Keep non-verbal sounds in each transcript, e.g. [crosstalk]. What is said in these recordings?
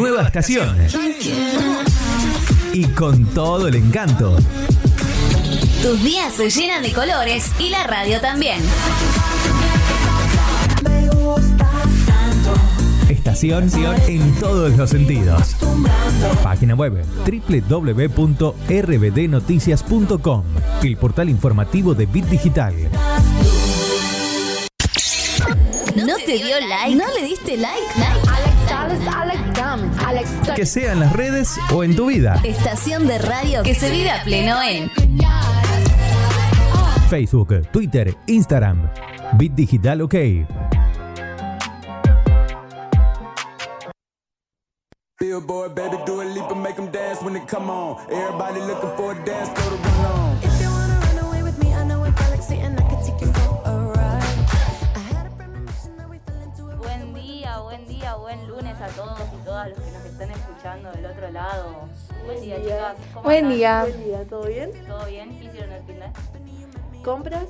Nueva estación. Y con todo el encanto. Tus días se llenan de colores y la radio también. Estación en todos los sentidos. Página web www.rbdnoticias.com, el portal informativo de Bit Digital. ¿No te dio like? ¿No le diste like? Que sea en las redes o en tu vida. Estación de radio que se vive a pleno en Facebook, Twitter, Instagram. Bit Digital OK. Billboard, baby, do a leap and make them dance when they come on. Everybody looking for a dance, throw the run on. If you wanna run away with me, I know a galaxy and todos y todas los que nos están escuchando del otro lado. Buen día, chicas. ¿Cómo Buen andan? día. Buen día, ¿todo bien? ¿Todo bien? ¿Qué hicieron el fin de? ¿Compras?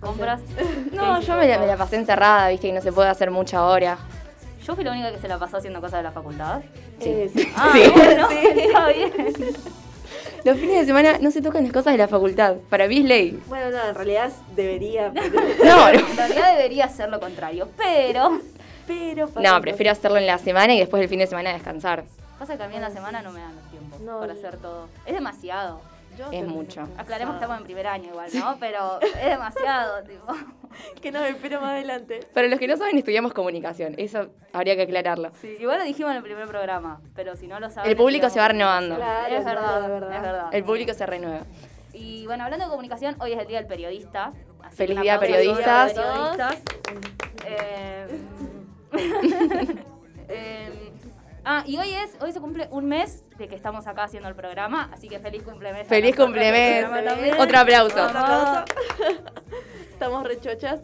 ¿Compras? [laughs] No, yo me la, me la pasé encerrada, viste, y no se puede hacer mucha hora. Yo fui la única que se la pasó haciendo cosas de la facultad. Eh, sí. Ah, Sí. bueno, [laughs] Sí. [laughs] está bien. Los fines de semana no se tocan las cosas de la facultad. Para mí es ley. Bueno, no, en realidad debería, pero... No, no. En realidad debería ser lo contrario, pero pero No, prefiero hacerlo en la semana y después del fin de semana descansar. pasa que a mí en la semana no me dan los tiempos No, para hacer todo. Es demasiado. Yo Es mucho. Aclaremos que estamos en primer año igual, ¿no? Pero es demasiado, [laughs] tipo. Que nos espero más adelante. Para los que no saben, estudiamos comunicación. Eso habría que aclararlo. Sí, igual lo dijimos en el primer programa, pero si no lo saben... El público se va renovando. Claro, es verdad, es verdad. es verdad. El público se renueva. Y bueno, hablando de comunicación, hoy es el Día del Periodista. Feliz día, periodistas. a todos los periodistas. Eh, [laughs] eh, ah, y hoy es, hoy se cumple un mes de que estamos acá haciendo el programa, así que feliz cumplemes. Feliz cumplemes. aplauso. Otro aplauso. [laughs] Estamos rechochas.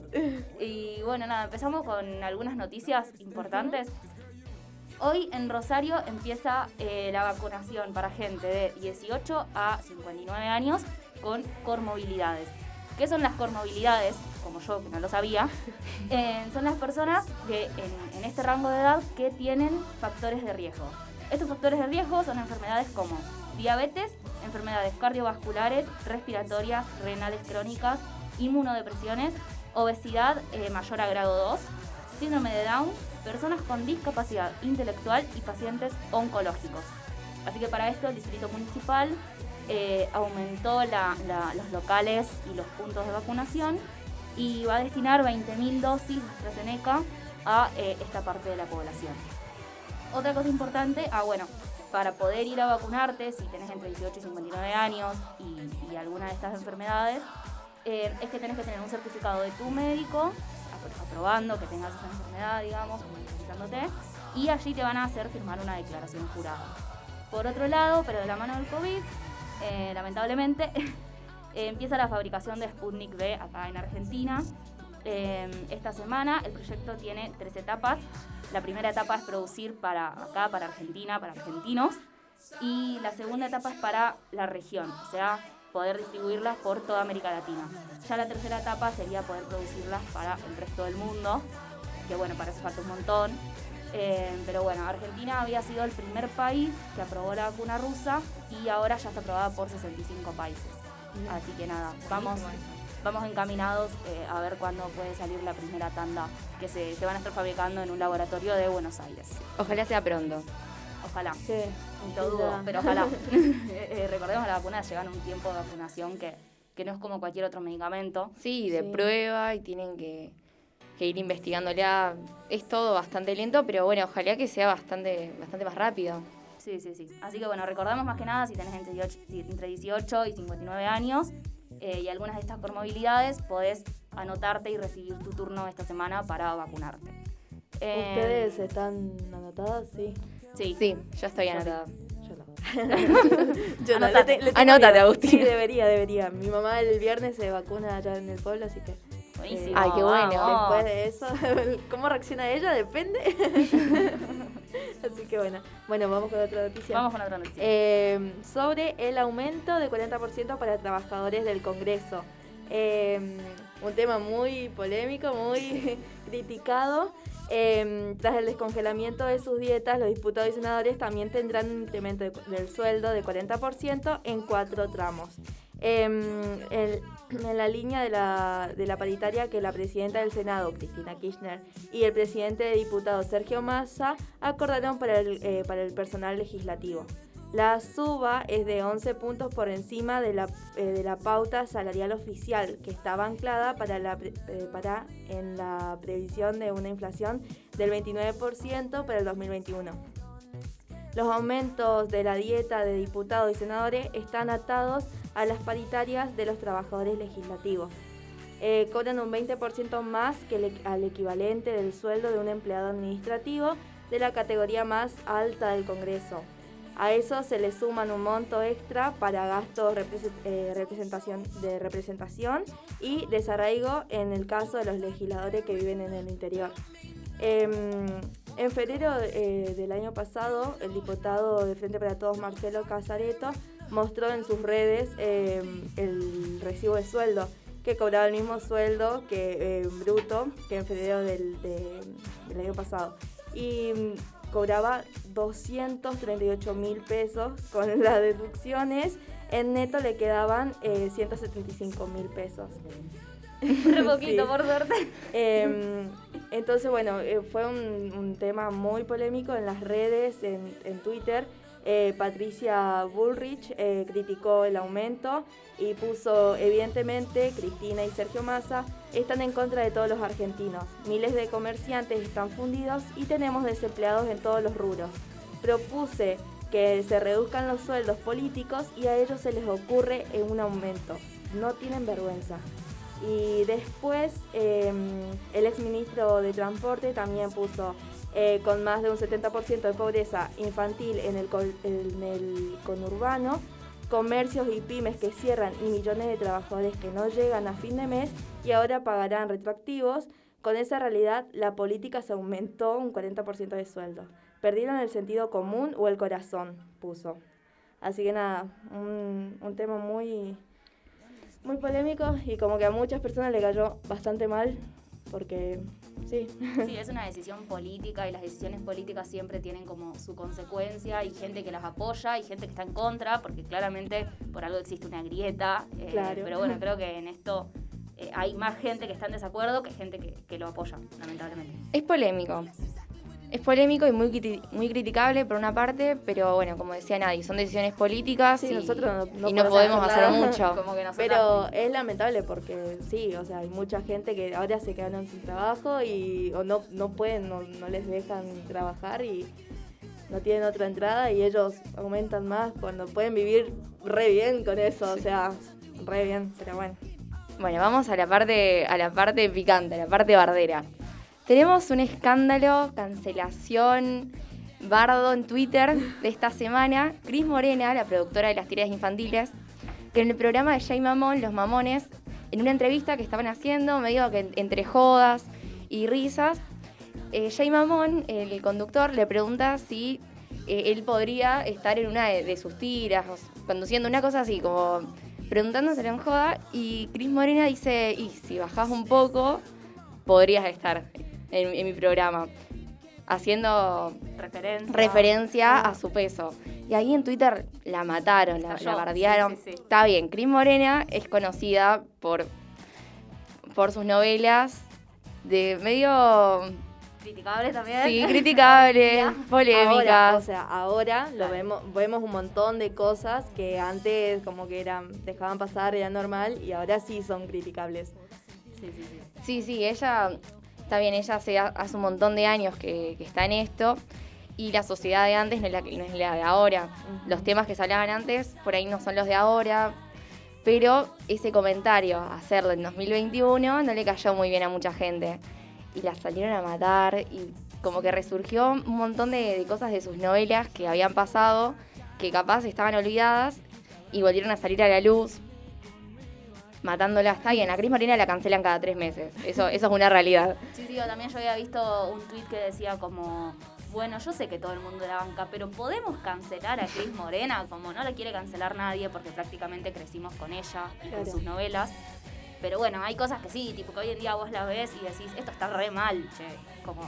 Y bueno, nada, empezamos con algunas noticias importantes. Hoy en Rosario empieza eh, la vacunación para gente de 18 a 59 años con comorbilidades. ¿Qué son las comorbilidades? Como yo, que no lo sabía. [laughs] Eh, son las personas en, en este rango de edad que tienen factores de riesgo. Estos factores de riesgo son enfermedades como diabetes, enfermedades cardiovasculares, respiratorias, renales crónicas, inmunodepresiones, obesidad eh, mayor a grado 2, síndrome de Down, personas con discapacidad intelectual y pacientes oncológicos. Así que para esto el Distrito Municipal eh, aumentó los locales y los puntos de vacunación y va a destinar 20.000 dosis de AstraZeneca a eh, esta parte de la población. Otra cosa importante, ah bueno, para poder ir a vacunarte, si tenés entre 18 y 59 años y, alguna de estas enfermedades, eh, es que tenés que tener un certificado de tu médico apro- aprobando que tengas esa enfermedad, digamos, y allí te van a hacer firmar una declaración jurada. Por otro lado, pero de la mano del COVID, eh, lamentablemente, [laughs] eh, empieza la fabricación de Sputnik V acá en Argentina. Eh, esta semana el proyecto tiene tres etapas. La primera etapa es producir para acá, para Argentina, para argentinos. Y la segunda etapa es para la región, o sea, poder distribuirlas por toda América Latina. Ya la tercera etapa sería poder producirlas para el resto del mundo, que bueno, para eso falta un montón. Eh, pero bueno, Argentina había sido el primer país que aprobó la vacuna rusa y ahora ya está aprobada por 65 países. Así que nada, vamos, vamos encaminados eh, a ver cuándo puede salir la primera tanda que se, se van a estar fabricando en un laboratorio de Buenos Aires. Ojalá sea pronto. Ojalá. Sí. Lo dudo, pero ojalá. [laughs] [laughs] Eh, eh, recordemos la vacuna llega en un tiempo de vacunación que, que no es como cualquier otro medicamento. Sí, de Sí. prueba y tienen que, que ir investigándola. Es todo bastante lento, pero bueno, ojalá que sea bastante, bastante más rápido. Sí, sí, sí. Así que bueno, recordamos más que nada si tenés entre 18, si- entre 18 y 59 años eh, y algunas de estas comorbilidades, podés anotarte y recibir tu turno esta semana para vacunarte. Eh, ¿Ustedes están anotadas? Sí. Sí. Sí, ya estoy Yo sí. anotada. [laughs] Yo no. Le te- le Anótate. Agustina. Sí, debería, debería. Mi mamá el viernes se vacuna allá en el pueblo, así que... Buenísimo. Ay, qué bueno. vamos. Después de eso, [laughs] ¿cómo reacciona ella? Depende. [laughs] Así que bueno. Bueno, vamos con otra noticia. Vamos con otra noticia. Eh, sobre el aumento de 40% para trabajadores del Congreso. Eh, un tema muy polémico, muy [laughs] criticado. Eh, tras el descongelamiento de sus dietas, los diputados y senadores también tendrán un incremento de- del sueldo de 40% en cuatro tramos. Eh, el- en la línea de la, de la paritaria que la presidenta del Senado, Cristina Kirchner, y el presidente de diputados, Sergio Massa, acordaron para el, eh, para el personal legislativo. La suba es de 11 puntos por encima de la, eh, de la pauta salarial oficial, que estaba anclada para, la, eh, para en la previsión de una inflación del 29% para el 2021. Los aumentos de la dieta de diputados y senadores están atados a las paritarias de los trabajadores legislativos. Eh, cobran un 20% más que el al equivalente del sueldo de un empleado administrativo de la categoría más alta del Congreso. A eso se le suman un monto extra para gastos eh, representación, de representación y desarraigo en el caso de los legisladores que viven en el interior. Em, en febrero eh, del año pasado, el diputado de Frente para Todos, Marcelo Casareto, mostró en sus redes em, el recibo de sueldo, que cobraba el mismo sueldo que eh, bruto que en febrero del, de- del año pasado. Y mm, cobraba 238 mil pesos con [laughs] las deducciones. En neto le quedaban eh, 175 mil pesos. Re poquito, [laughs] Sí. por suerte. Em, entonces, bueno, eh, fue un, un tema muy polémico en las redes, en, en Twitter. Eh, Patricia Bullrich eh, criticó el aumento y puso, evidentemente, Cristina y Sergio Massa están en contra de todos los argentinos. Miles de comerciantes están fundidos y tenemos desempleados en todos los rubros. Propuse que se reduzcan los sueldos políticos y a ellos se les ocurre eh, un aumento. No tienen vergüenza. Y después eh, el exministro de Transporte también puso eh, con más de un 70% de pobreza infantil en el, en el conurbano, comercios y pymes que cierran y millones de trabajadores que no llegan a fin de mes y ahora pagarán retroactivos. Con esa realidad, la política se aumentó un 40% de sueldo. Perdieron el sentido común o el corazón, puso. Así que nada, un, un tema muy, muy polémico y como que a muchas personas le cayó bastante mal porque sí. Sí, es una decisión política y las decisiones políticas siempre tienen como su consecuencia y gente que las apoya y gente que está en contra, porque claramente por algo existe una grieta. eh, Claro. Pero bueno, creo que en esto eh, hay más gente que está en desacuerdo que gente que, que lo apoya, lamentablemente. Es polémico. Es polémico y muy, muy criticable por una parte, pero bueno, como decía Nadie, son decisiones políticas Sí, y, nosotros no- no y no podemos hacer nada. mucho. [laughs] Como que nosotras- Pero es lamentable porque sí, o sea, hay mucha gente que ahora se quedaron sin trabajo y o no, no pueden, no, no les dejan trabajar y no tienen otra entrada y ellos aumentan más cuando pueden vivir re bien con eso, o sea, re bien, pero bueno. Bueno, vamos a la parte, a la parte picante, a la parte bardera. Tenemos un escándalo, cancelación, bardo en Twitter de esta semana. Cris Morena, la productora de las tiras infantiles, que en el programa de Jay Mamón, Los Mamones, en una entrevista que estaban haciendo, medio que entre jodas y risas, eh, Jay Mamón, el conductor, le pregunta si eh, él podría estar en una de, sus tiras, conduciendo una cosa así, como preguntándoselo en joda, y Cris Morena dice, y si bajás un poco, podrías estar en, en mi programa, haciendo Referencia. referencia a su peso. Y ahí en Twitter la mataron, la, la bardearon. sí, sí, sí. Está bien, Cris Morena es conocida por, por sus novelas de medio, Criticable también. sí, [laughs] criticables, polémicas. Ahora, o sea, ahora lo vemos, vemos un montón de cosas que antes como que eran, dejaban pasar, era normal y ahora sí son criticables. Sí, sí, sí. Sí, sí, ella, está bien, ella hace, hace un montón de años que, que está en esto y la sociedad de antes no es la, que- no es la de ahora. Los temas que se hablaban antes por ahí no son los de ahora, pero ese comentario, hacerlo en 2021, no le cayó muy bien a mucha gente. Y la salieron a matar y como que resurgió un montón de, de cosas de sus novelas que habían pasado, que capaz estaban olvidadas y volvieron a salir a la luz matándola. Está bien, a Cris Morena la cancelan cada tres meses. Eso, eso es una realidad. Sí, sí, yo también yo había visto un tweet que decía como, bueno, yo sé que todo el mundo la banca, pero podemos cancelar a Cris Morena, como no la quiere cancelar nadie porque prácticamente crecimos con ella y con sus novelas. Pero bueno, hay cosas que sí, tipo que hoy en día vos la ves y decís, esto está re mal, che. Como,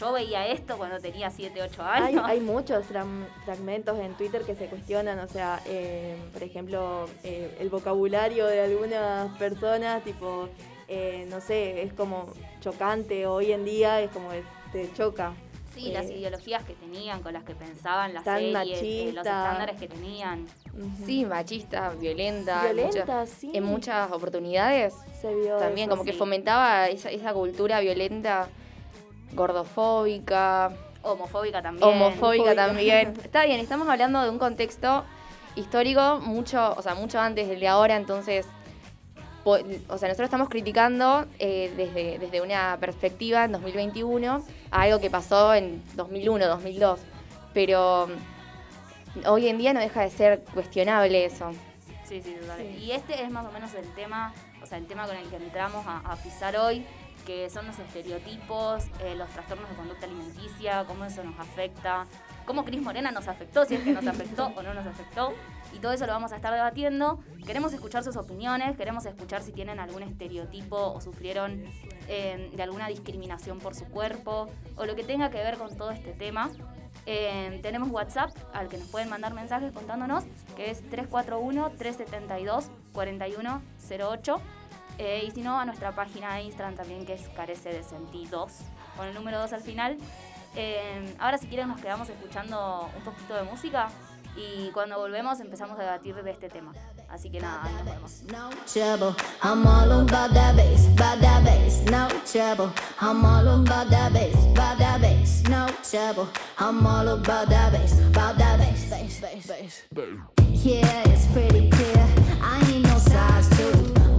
yo veía esto cuando tenía 7, 8 Hay, años. hay muchos fram- fragmentos en Twitter que se cuestionan, o sea, eh, por ejemplo, eh, el vocabulario de algunas personas, tipo, eh, no sé, es como chocante hoy en día, es como te choca. Sí, las Eh, ideologías que tenían, con las que pensaban las series, eh, los machista. estándares que tenían. Sí, machista, violenta. en Violenta, muchas- sí. En muchas oportunidades Se vio también, eso, como que fomentaba esa, esa cultura violenta, gordofóbica, Homofóbica también. homofóbica también. [laughs] Está bien, estamos hablando de un contexto histórico mucho, o sea, mucho antes del de ahora, entonces, po- o sea, nosotros estamos criticando eh, desde, desde una perspectiva en 2021 a algo que pasó en 2001, 2002, pero mm, hoy en día no deja de ser cuestionable eso. Sí, sí, total. Sí. Y este es más o menos el tema, o sea, el tema con el que entramos a, a pisar hoy, que son los estereotipos, eh, los trastornos de conducta alimenticia, cómo eso nos afecta, cómo Cris Morena nos afectó, si es que nos afectó o no nos afectó. Y todo eso lo vamos a estar debatiendo. Queremos escuchar sus opiniones, queremos escuchar si tienen algún estereotipo o sufrieron eh, de alguna discriminación por su cuerpo o lo que tenga que ver con todo este tema. Eh, tenemos WhatsApp al que nos pueden mandar mensajes contándonos, que es 341-372-4108. Eh, y si no, a nuestra página de Instagram también, que es carece de sentidos, con el número 2 al final. Eh, ahora, si quieren, nos quedamos escuchando un poquito de música y cuando volvemos empezamos a debatir de este tema. Así que nada, ahí nos vemos. No trouble, I'm all about that bass, about that bass, no trouble. I'm all about that bass, about that bass, no trouble. I'm all about that bass, about that bass, bass, bass, bass. Yeah, it's pretty clear. I ain't no size two,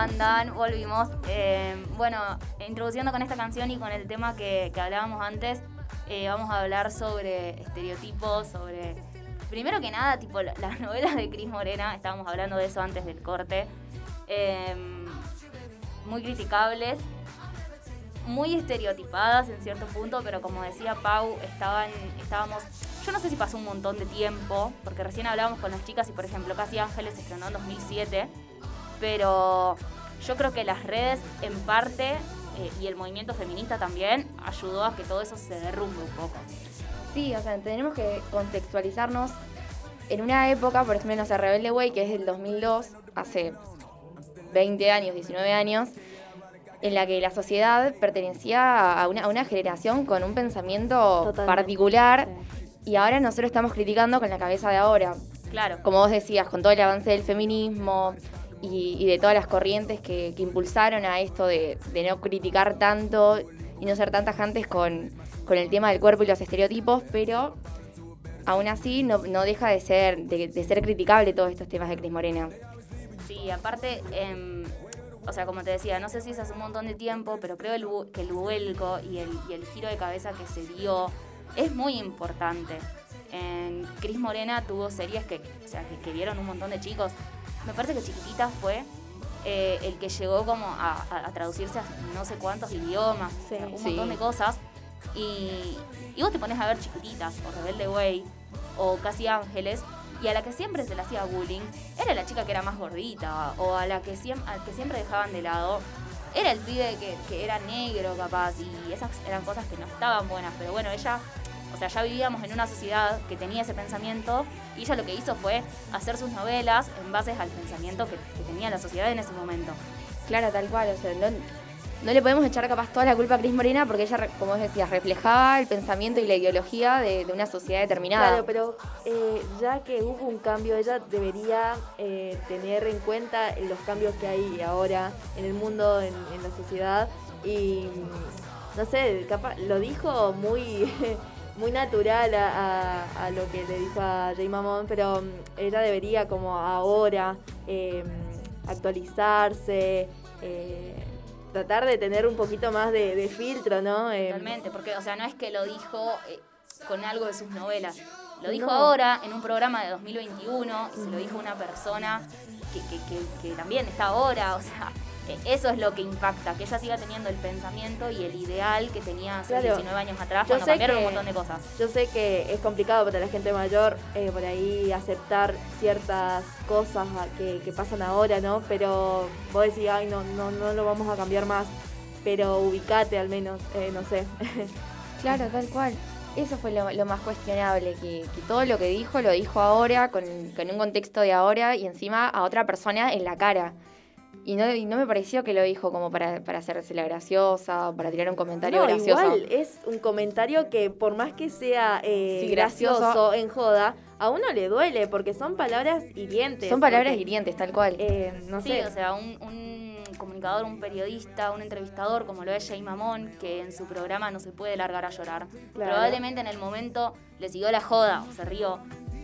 andan? Volvimos. Eh, bueno, introduciendo con esta canción y con el tema que, que hablábamos antes, eh, vamos a hablar sobre estereotipos, sobre... Primero que nada, tipo la- las novelas de Cris Morena, estábamos hablando de eso antes del corte, eh, muy criticables, muy estereotipadas en cierto punto, pero como decía Pau, estaban, estábamos... Yo no sé si pasó un montón de tiempo, porque recién hablábamos con las chicas y, por ejemplo, Casi Ángeles estrenó en 2007, pero yo creo que las redes en parte eh, y el movimiento feminista también ayudó a que todo eso se derrumbe un poco. Sí, o sea, tenemos que contextualizarnos en una época, por ejemplo, no sé, Rebelde Way, que es del 2002, hace 20 años, 19 años, en la que la sociedad pertenecía a una, a una generación con un pensamiento Totalmente. particular y ahora nosotros estamos criticando con la cabeza de ahora. Claro. Como vos decías, con todo el avance del feminismo y, de todas las corrientes que, impulsaron a esto de, no criticar tanto y no ser tan tajantes con, con el tema del cuerpo y los estereotipos, pero aún así no, deja de ser, de, ser criticable todos estos temas de Cris Morena. Sí, aparte, em, o sea, como te decía, no sé si es hace un montón de tiempo, pero creo el que el vuelco y el, giro de cabeza que se dio es muy importante. En Cris Morena tuvo series que, o sea, que, que un montón de chicos. Me parece que Chiquititas fue eh, el que llegó como a, a- a traducirse a no sé cuántos idiomas, o sea, un Sí. montón de cosas. Y, y vos te pones a ver Chiquititas o Rebelde Way o Casi Ángeles y a la que siempre se le hacía bullying era la chica que era más gordita o a la que, siem- al que siempre dejaban de lado era el pibe que, que era negro capaz y esas eran cosas que no estaban buenas pero bueno ella o sea ya vivíamos en una sociedad que tenía ese pensamiento y ella lo que hizo fue hacer sus novelas en base al pensamiento que, que tenía la sociedad en ese momento Claro, tal cual. O sea, no, no le podemos echar capaz toda la culpa a Cris Morena porque ella, como vos decías, reflejaba el pensamiento y la ideología de, de una sociedad determinada. Claro, pero eh, ya que hubo un cambio, ella debería eh, tener en cuenta los cambios que hay ahora en el mundo, en, en la sociedad. Y no sé, capaz, lo dijo muy, [laughs] muy natural a, a- a lo que le dijo a Jay Mamón, pero mm, ella debería como ahora eh, actualizarse. eh, tratar de tener un poquito más de, de filtro, ¿no? Eh, Totalmente, porque, o sea, no es que lo dijo eh, con algo de sus novelas. Lo dijo No. ahora en un programa de 2021 y se lo dijo una persona que, que- que- que también está ahora. O sea, eso es lo que impacta, que ella siga teniendo el pensamiento y el ideal que tenía hace Claro. 19 años atrás Yo cuando sé cambiaron que- un montón de cosas. Yo sé que es complicado para la gente mayor eh, por ahí aceptar ciertas cosas que, que pasan ahora, ¿no? Pero vos decís, ay, no, no, no lo vamos a cambiar más. Pero ubicate al menos, eh, no sé. [laughs] Claro, tal cual. Eso fue lo, lo más cuestionable, que, que todo lo que dijo lo dijo ahora, con, con un contexto de ahora y encima a otra persona en la cara. Y no, y no me pareció que lo dijo como para, para hacerse la graciosa o para tirar un comentario No, gracioso. igual es un comentario que por más que sea eh, Sí, gracioso, gracioso. en joda, a uno le duele porque son palabras hirientes. Son palabras porque, hirientes, tal cual. eh, no sí, sé. o sea, un, un comunicador, un periodista, un entrevistador como lo es Jay Mamón, que en su programa no se puede largar a llorar. Claro. Probablemente en el momento le siguió la joda o se rió.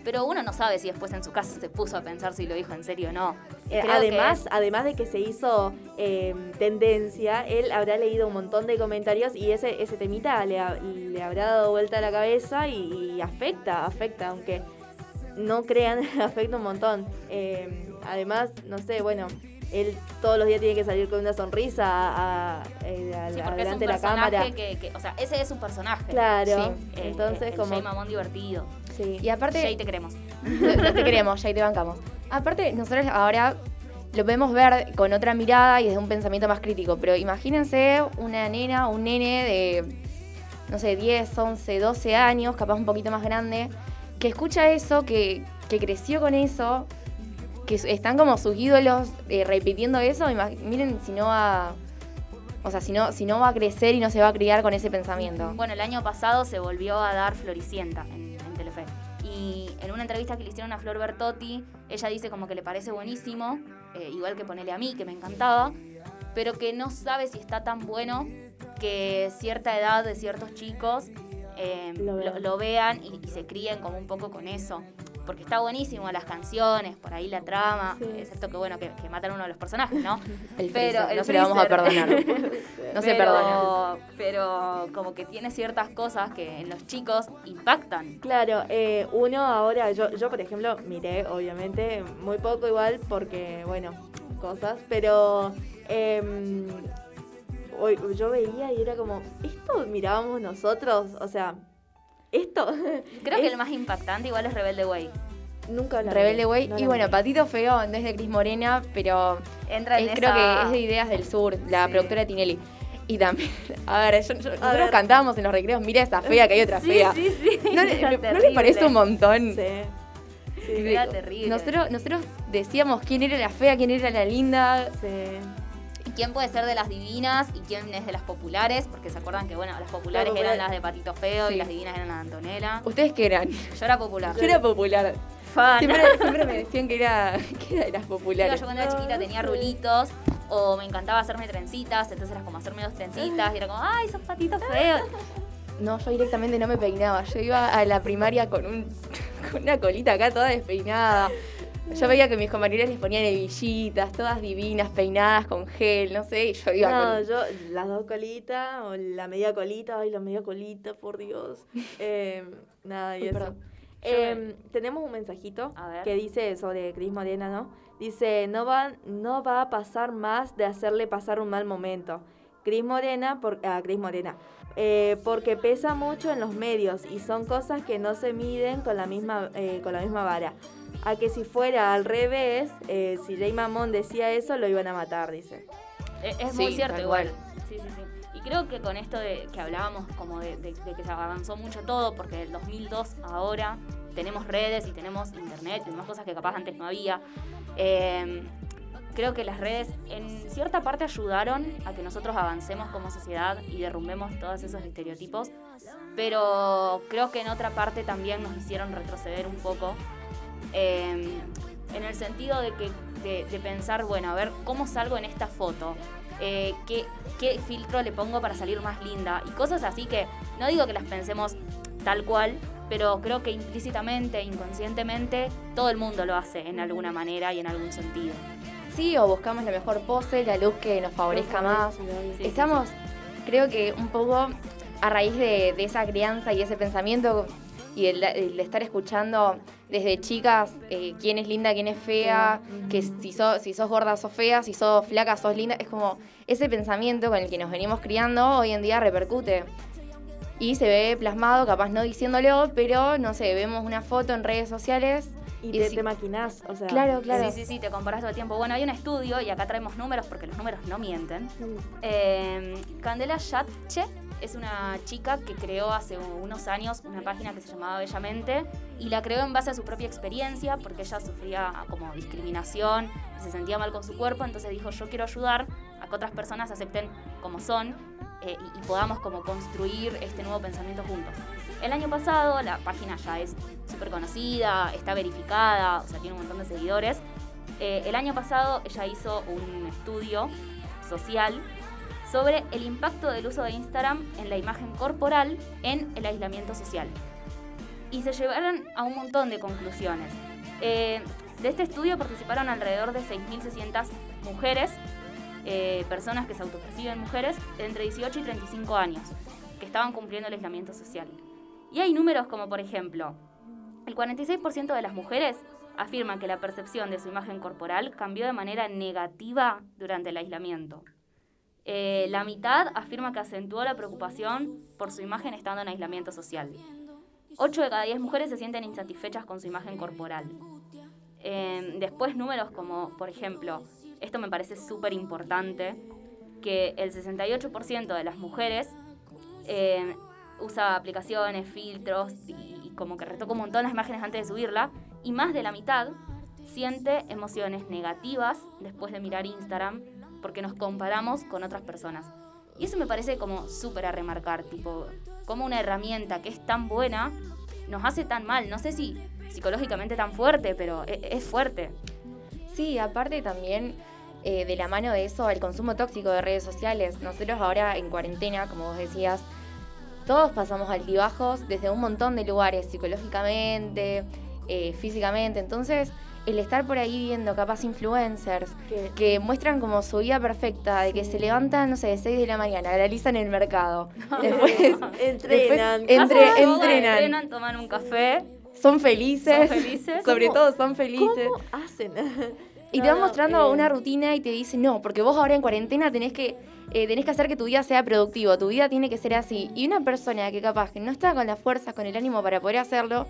Pero uno no sabe si después en su casa se puso a pensar si lo dijo en serio o no. Eh, además, además de que se hizo eh, tendencia, él habrá leído un montón de comentarios y ese, ese temita le, ha- le habrá dado vuelta a la cabeza y, y afecta, afecta, aunque no crean, [laughs] afecta un montón. Eh, además, no sé, bueno, él todos los días tiene que salir con una sonrisa a, a- eh, a- Sí, a- porque es un delante de la cámara. que, que- o sea, ese es un personaje. Claro, Sí, eh, entonces el como... Jay Mamón divertido. sí. Y aparte, Jay, te queremos. [laughs] no te queremos, ya ahí te bancamos. Aparte, nosotros ahora lo podemos ver con otra mirada y desde un pensamiento más crítico, pero imagínense una nena un nene de, no sé, 10, 11, 12 años, capaz un poquito más grande, que escucha eso, que, que creció con eso, que están como sus ídolos eh, repitiendo eso, miren si no va... O sea, si no, si no va a crecer y no se va a criar con ese pensamiento. Bueno, el año pasado se volvió a dar Floricienta en una entrevista que le hicieron a Flor Bertotti, ella dice como que le parece buenísimo, eh, igual que ponele a mí, que me encantaba, pero que no sabe si está tan bueno que cierta edad de ciertos chicos eh, Lo lo, vean. lo vean y, y se críen como un poco con eso. Porque está buenísimo las canciones, por ahí la trama, Sí. excepto que bueno, que, que matan a uno de los personajes, ¿no? [laughs] El Pero freezer, el no se lo vamos a perdonar. [laughs] No se Pero- perdona. Pero como que tiene ciertas cosas que en los chicos impactan. Claro, eh, uno ahora, yo, yo por ejemplo miré, obviamente, muy poco igual, porque, bueno, cosas, pero hoy- yo veía y era como, ¿esto mirábamos nosotros? O sea, ¿esto? Creo que el más impactante igual es Rebelde Way. Nunca la Rebelde Way. no y bueno. Patito Feo no es de Cris Morena, pero Entra en es- creo esa- que es de Ideas del Sur, la Sí. productora de Tinelli. Y también, [laughs] a ver, yo- yo- nosotros ver. cantábamos en los recreos, mira esa fea que hay otra Sí, fea. sí, sí. [laughs] ¿No, le- ¿no parece un montón? Sí. Que- Era terrible. Nosotros, nosotros decíamos quién era la fea, quién era la linda. Sí. ¿Y quién puede ser de las divinas y quién es de las populares? Porque se acuerdan que, bueno, las populares eran las de Patito Feo Sí. y las divinas eran las de Antonella. ¿Ustedes qué eran? Yo era popular. Yo era popular. fan. Siempre, [laughs] siempre me decían que era, que era de las populares. yo cuando era chiquita tenía rulitos o me encantaba hacerme trencitas, entonces era como hacerme dos trencitas y era como, ay, sos patito feo. No, yo directamente no me peinaba. Yo iba a la primaria con, un, [laughs] con una colita acá toda despeinada. Yo veía que mis compañeras les ponían hebillitas, todas divinas, peinadas con gel, no sé, y yo iba No, con... yo las dos colitas o la media colita, ay, la media colita, por Dios. [laughs] Eh, nada, y Uy, eso. perdón. Eh, tenemos un mensajito que dice sobre Cris Morena, ¿no? Dice, no va, no va a pasar más de hacerle pasar un mal momento. Cris Morena, por, ah, Cris Morena, eh, porque pesa mucho en los medios y son cosas que no se miden con la misma, eh, con la misma vara. A que si fuera al revés, eh, si Jay Mamón decía eso, lo iban a matar, dice. Es, es Sí, muy cierto igual. Sí, sí, sí. Y creo que con esto de que hablábamos como de, de- de que se avanzó mucho todo, porque del 2002 ahora tenemos redes y tenemos internet y tenemos cosas que capaz antes no había. Eh, creo que las redes en cierta parte ayudaron a que nosotros avancemos como sociedad y derrumbemos todos esos estereotipos, pero creo que en otra parte también nos hicieron retroceder un poco eh, en el sentido de que de, de pensar, bueno, a ver, ¿cómo salgo en esta foto? Eh, ¿qué, ¿Qué filtro le pongo para salir más linda? Y cosas así que no digo que las pensemos tal cual, pero creo que implícitamente, inconscientemente, todo el mundo lo hace en alguna manera y en algún sentido. Sí, o buscamos la mejor pose, la luz que nos favorezca más. Sí, sí, Estamos, creo que un poco a raíz de, de esa crianza y ese pensamiento y el, el de estar escuchando desde chicas eh, quién es linda, quién es fea, que si, sos si sos gorda sos fea, si sos flaca sos linda, es como ese pensamiento con el que nos venimos criando hoy en día repercute. Y se ve plasmado, capaz no diciéndolo, pero no sé, vemos una foto en redes sociales Y, Y te, si- te maquinás, o sea. Claro, claro. Sí, sí, sí, te comparás todo el tiempo. Bueno, hay un estudio, y acá traemos números porque los números no mienten. Eh, Candela Yatche es una chica que creó hace unos años una página que se llamaba Bellamente y la creó en base a su propia experiencia porque ella sufría como discriminación se sentía mal con su cuerpo, entonces dijo yo quiero ayudar a que otras personas acepten como son eh, y, y podamos como construir este nuevo pensamiento juntos. El año pasado la página ya es súper conocida, está verificada, o sea, tiene un montón de seguidores. Eh, el año pasado ella hizo un estudio social sobre el impacto del uso de Instagram en la imagen corporal en el aislamiento social. Y se llevaron a un montón de conclusiones. Eh, de este estudio participaron alrededor de 6.600 mujeres, eh, personas que se autoperciben mujeres, entre 18 y 35 años, que estaban cumpliendo el aislamiento social. Y hay números como, por ejemplo, el 46% de las mujeres afirman que la percepción de su imagen corporal cambió de manera negativa durante el aislamiento. Eh, la mitad afirma que acentuó la preocupación por su imagen estando en aislamiento social. 8 de cada 10 mujeres se sienten insatisfechas con su imagen corporal. Eh, después números como, por ejemplo, esto me parece súper importante, que el 68% de las mujeres eh, usa aplicaciones, filtros y, y como que retoca un montón las imágenes antes de subirla, y más de la mitad siente emociones negativas después de mirar Instagram porque nos comparamos con otras personas. Y eso me parece como súper a remarcar, tipo, como una herramienta que es tan buena nos hace tan mal. No sé si psicológicamente tan fuerte, pero e- es, fuerte. Sí, aparte también eh, de la mano de eso, el consumo tóxico de redes sociales. Nosotros ahora en cuarentena, como vos decías, todos pasamos altibajos desde un montón de lugares, psicológicamente, eh, físicamente. Entonces, el estar por ahí viendo capaz influencers Que- que muestran como su vida perfecta, de que se levantan, no sé, de 6 de la mañana, realizan el mercado. [laughs] Después, Entrenan. después entre- entrenan, entrenan, toman un café. son felices, Son felices. sobre ¿Cómo- todo son felices. ¿Cómo hacen? Y [laughs] No, te va no, mostrando eh, una rutina y te dice, no, porque vos ahora en cuarentena tenés que, eh, tenés que hacer que tu vida sea productivo, tu vida tiene que ser así. Y una persona que capaz que no está con las fuerzas, con el ánimo para poder hacerlo,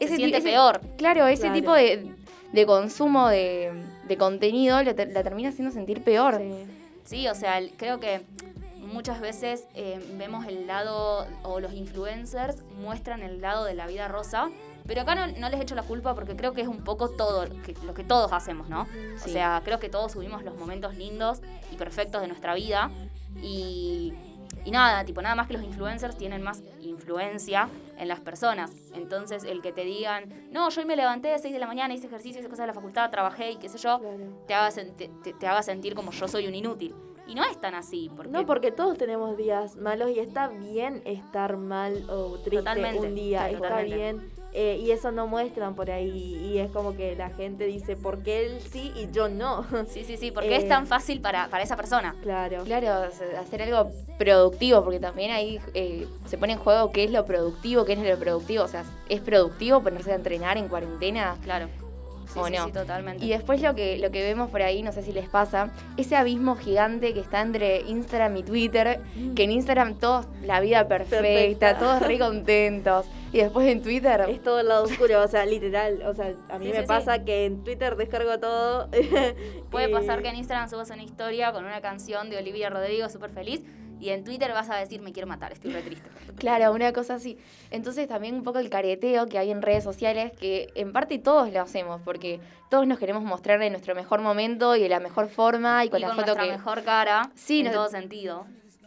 Se siente peor. Claro, ese Claro. tipo de, de consumo de, de contenido te- la termina haciendo sentir peor. Sí. Sí, o sea, creo que muchas veces eh, vemos el lado, o los influencers muestran el lado de la vida rosa, pero acá no, no les echo la culpa porque creo que es un poco todo lo que, lo que todos hacemos, ¿no? O Sí. sea, creo que todos subimos los momentos lindos y perfectos de nuestra vida y, y nada, tipo, nada más que los influencers tienen más influencia en las personas. Entonces, el que te digan, no, yo hoy me levanté a 6 de la mañana, hice ejercicio, hice cosas de la facultad, trabajé y qué sé yo, te haga, te, te- te haga sentir como yo soy un inútil. Y no es tan así, porque, No, porque todos tenemos días malos y está bien estar mal o triste Totalmente, un día, sí, está totalmente. bien. Eh, y eso no muestran por ahí y es como que la gente dice, ¿por qué él sí y yo no? [laughs] Sí, sí, sí, porque Eh, es tan fácil para, para esa persona. Claro. Claro, hacer algo productivo, porque también ahí eh, se pone en juego qué es lo productivo, qué es lo productivo. O sea, ¿es productivo ponerse a entrenar en cuarentena? Claro. Sí, ¿O sí, no? sí, totalmente. Y después lo que, lo que vemos por ahí, no sé si les pasa, ese abismo gigante que está entre Instagram y Twitter, que en Instagram todos la vida perfecta, Perfecta. todos re contentos. [laughs] Y después en Twitter. Es todo el lado oscuro, o sea, literal. O sea, a mí Sí, me sí, pasa que en Twitter descargo todo. [laughs] Puede pasar que en Instagram subas una historia con una canción de Olivia Rodrigo súper feliz y en Twitter vas a decir me quiero matar, estoy re triste. [laughs] Claro, una cosa así. Entonces también un poco el careteo que hay en redes sociales, que en parte todos lo hacemos, porque todos nos queremos mostrar en nuestro mejor momento y de la mejor forma y con y la con foto nuestra que... mejor cara, Sí, en nos- todo sentido.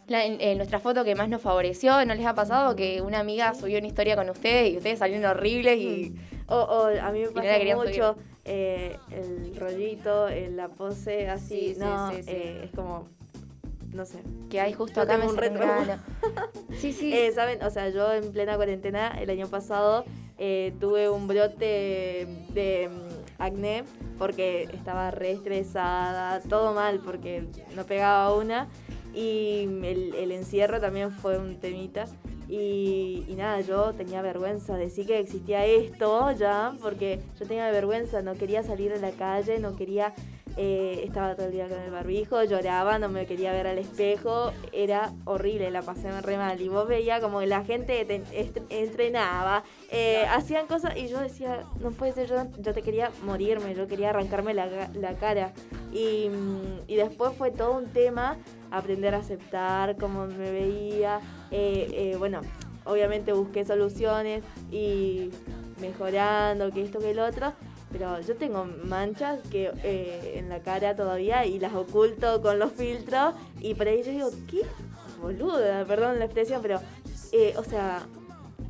La- nuestra foto que más nos favoreció, ¿no les ha pasado que una amiga subió una historia con ustedes y ustedes salieron horribles y... O, o a mí me no pasa querían mucho eh, el rollito, eh, la pose así, Sí, no, sí, sí. eh, es como, no sé. Que hay justo Yo acá me un grano. [laughs] Sí, sí. Eh, ¿Saben? O sea, yo en plena cuarentena el año pasado tuve un brote de mm, acné porque estaba re estresada, todo mal porque no pegaba una y el, el encierro también fue un temita. Y, y nada, yo tenía vergüenza de decir que existía esto ya, porque yo tenía vergüenza, no quería salir a la calle, no quería, eh, estaba todo el día con el barbijo, lloraba, no me quería ver al espejo, era horrible, la pasé re mal. Y vos veías como la gente te- entrenaba, eh, hacían cosas y yo decía, no puede ser, yo, yo te quería morirme, yo quería arrancarme la, la cara. Y, y después fue todo un tema aprender a aceptar cómo me veía. eh, eh, bueno, obviamente busqué soluciones y mejorando, que esto, que el otro. Pero yo tengo manchas que eh, en la cara todavía y las oculto con los filtros. Y por ahí yo digo, ¿qué? Boluda, perdón la expresión, pero, eh, o sea,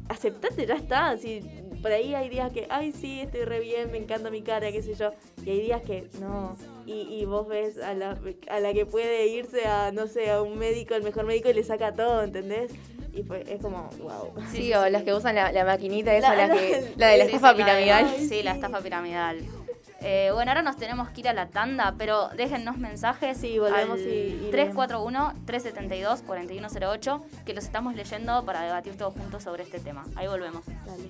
aceptate, ya está. Si por ahí hay días que, ay, sí, estoy re bien, me encanta mi cara, qué sé yo. Y hay días que no. Y, y vos ves a la, a la que puede irse a, no sé, a un médico, el mejor médico, y le saca todo, ¿entendés? Y fue, es como, wow. Sí, o las que usan la, la maquinita esa, La- la, que, la de la Sí, estafa sí, la de- piramidal. sí, la estafa piramidal. Eh, bueno, ahora nos tenemos que ir a la tanda, pero déjennos mensajes Sí, volvemos al y- y 341-372-4108, que los estamos leyendo para debatir todos juntos sobre este tema. Ahí volvemos. Dale.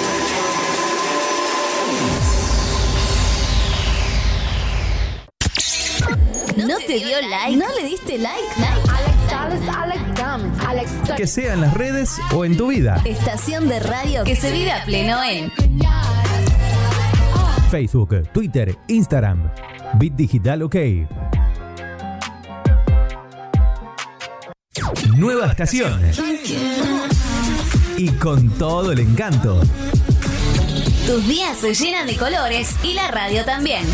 te dio like? ¿No le diste like? Que sea en las redes o en tu vida. Estación de radio que se vive a pleno en Facebook, Twitter, Instagram. Bit Digital OK. Nueva estación. Y con todo el encanto. Tus días se llenan de colores y la radio también.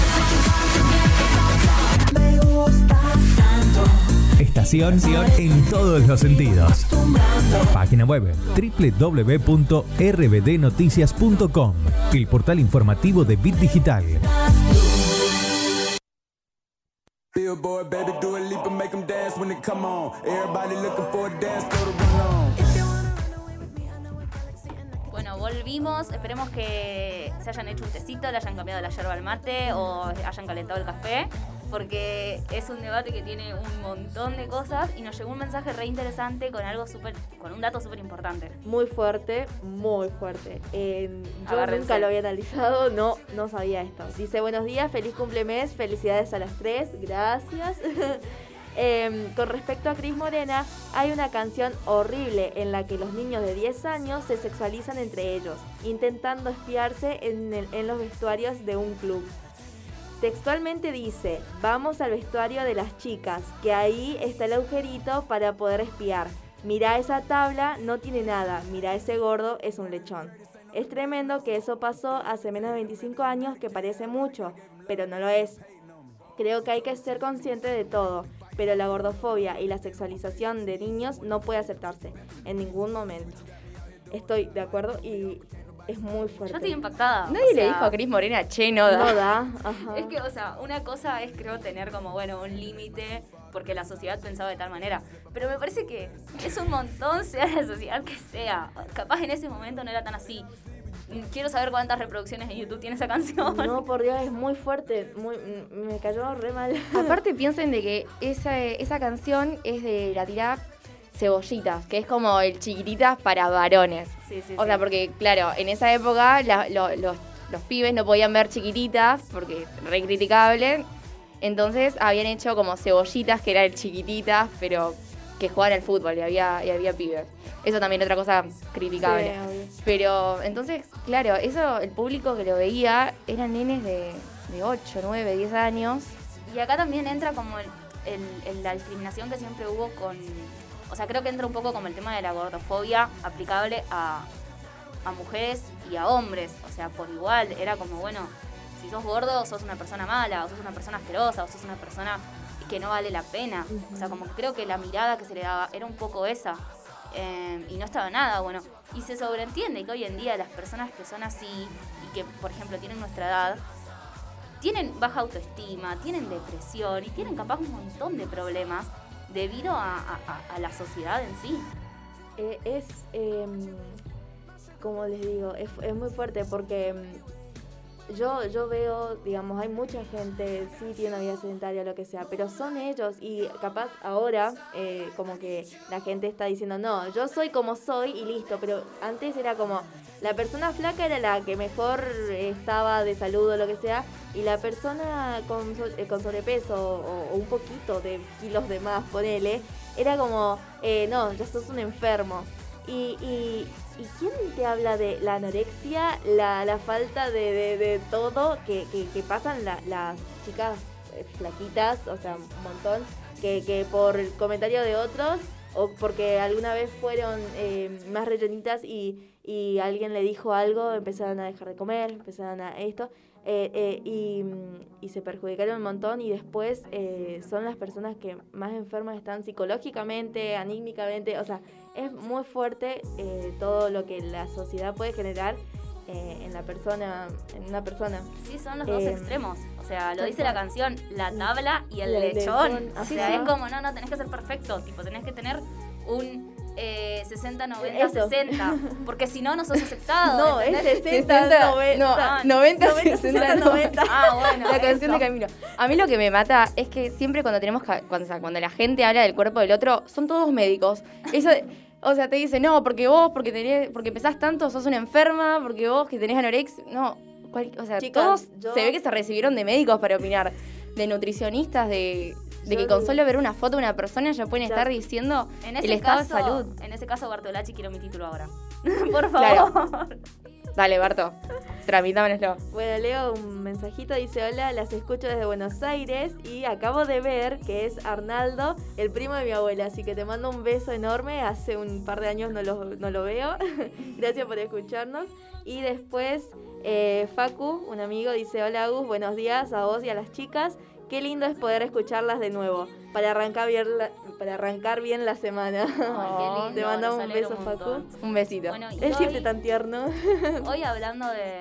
En todos los sentidos. Página web www.rbdnoticias.com, el portal informativo de Bit Digital. Billboard, baby, do make them dance when they come on. Everybody looking for dance. Bueno, volvimos. Esperemos que se hayan hecho un tecito, le hayan cambiado la yerba al mate o hayan calentado el café. Porque es un debate que tiene un montón de cosas y nos llegó un mensaje re interesante con algo súper, con un dato súper importante. Muy fuerte, muy fuerte. Eh, yo Agárrense. nunca lo había analizado, no, no sabía esto. Dice, buenos días, feliz cumplemes, felicidades a las tres, gracias. [laughs] Em, con respecto a Cris Morena, hay una canción horrible en la que los niños de 10 años se sexualizan entre ellos, intentando espiarse en, en los vestuarios de un club. Textualmente dice, vamos al vestuario de las chicas, que ahí está el agujerito para poder espiar. Mira esa tabla, no tiene nada. Mira ese gordo, es un lechón. Es tremendo que eso pasó hace menos de 25 años, que parece mucho, pero no lo es. Creo que hay que ser consciente de todo, pero la gordofobia y la sexualización de niños no puede aceptarse en ningún momento. Estoy de acuerdo y es muy fuerte. Yo estoy impactada. Nadie o le dijo a Cris Morena, che, no da. No da. ajá. Es que, o sea, una cosa es creo tener como, bueno, un límite porque la sociedad pensaba de tal manera. Pero me parece que es un montón, [laughs] sea la sociedad que sea. Capaz en ese momento no era tan así. Quiero saber cuántas reproducciones en YouTube tiene esa canción. No, [laughs] por Dios, es muy fuerte. Muy, me cayó re mal. Aparte piensen de que esa, esa canción es de la tirada Cebollitas, que es como el chiquititas para varones. Sí, sí, O sí. sea, porque claro, en esa época la- lo- los, los pibes no podían ver chiquititas porque re criticable. Entonces habían hecho como cebollitas, que era el chiquititas, pero que jugaban al fútbol y había, y había pibes. Eso también otra cosa criticable. Sí. Pero entonces, claro, eso el público que lo veía eran nenes de, de 8, 9, 10 años. Y acá también entra como el, el- el- la discriminación que siempre hubo con... O sea, creo que entra un poco como el tema de la gordofobia aplicable a, a mujeres y a hombres. O sea, por igual, era como, bueno, si sos gordo, sos una persona mala, o sos una persona asquerosa, o sos una persona que no vale la pena. O sea, como que creo que la mirada que se le daba era un poco esa. Eh, y no estaba nada bueno. Y se sobreentiende que hoy en día las personas que son así y que, por ejemplo, tienen nuestra edad, tienen baja autoestima, tienen depresión y tienen capaz un montón de problemas debido a, la sociedad en sí. Eh, es, em, como les digo, es, es muy fuerte porque em, yo, yo veo, digamos, hay mucha gente, sí tiene una vida sedentaria, lo que sea, pero son ellos y capaz ahora eh, como que la gente está diciendo, no, yo soy como soy y listo, pero antes era como, la persona flaca era la que mejor estaba de salud o lo que sea, y la persona con, eh, con sobrepeso o, o un poquito de kilos de más, ponele, era como, eh, no, ya sos un enfermo. Y, y, ¿y quién te habla de la anorexia, la, la falta de, de- todo que, que- pasan la- las chicas eh, flaquitas, o sea, un montón, que, que por el comentario de otros o porque alguna vez fueron eh, más rellenitas y, y alguien le dijo algo, empezaron a dejar de comer, empezaron a esto. eh, eh, y, mm, y se perjudicaron un montón y después eh, son las personas que más enfermas están psicológicamente, anímicamente, o sea, es muy fuerte eh, todo lo que la sociedad puede generar eh, en la persona, en una persona. Sí, son los dos Eh, extremos. O sea, lo dice la canción, la tabla y el el lechón. lechón, O así sea, es. es como, no, no, tenés que ser perfecto. Tipo, tenés que tener un eh, 60, 90, Eso. 60. [laughs] Porque si no, no sos aceptado. No, es ¿entendés? 60, 60, 90. no, 90, 60, 60, 90. Ah, bueno. La canción de. Camilo. A mí lo que me mata es que siempre cuando tenemos cuando, o sea, cuando la gente habla del cuerpo del otro, son todos médicos. Eso, o sea, te dice, no, porque vos, porque tenés, porque pesás tanto, sos una enferma, porque vos que tenés anorexia. No, cual- o sea, Chicas, todos yo- se ve que se recibieron de médicos para opinar, de nutricionistas, de, de Yo- que con solo ver una foto de una persona ya pueden estar diciendo En el estado caso, de salud. en ese caso, Bartolacci, quiero mi título ahora. [laughs] Por Claro. Dale, Barto, tramitámonoslo. Bueno, leo un mensajito, dice, hola, las escucho desde Buenos Aires y acabo de ver que es Arnaldo, el primo de mi abuela, así que te mando un beso enorme, hace un par de años no lo, no lo veo, [laughs] gracias por escucharnos. Y después, eh, Facu, un amigo, dice, hola Agus, buenos días a vos y a las chicas, qué lindo es poder escucharlas de nuevo, para arrancar bien la, para arrancar bien la semana. Ay, qué lindo, [laughs] te mandamos un beso, un Facu. Un besito. Bueno, y Él siempre hoy- tan tierno. [laughs] Hoy hablando de,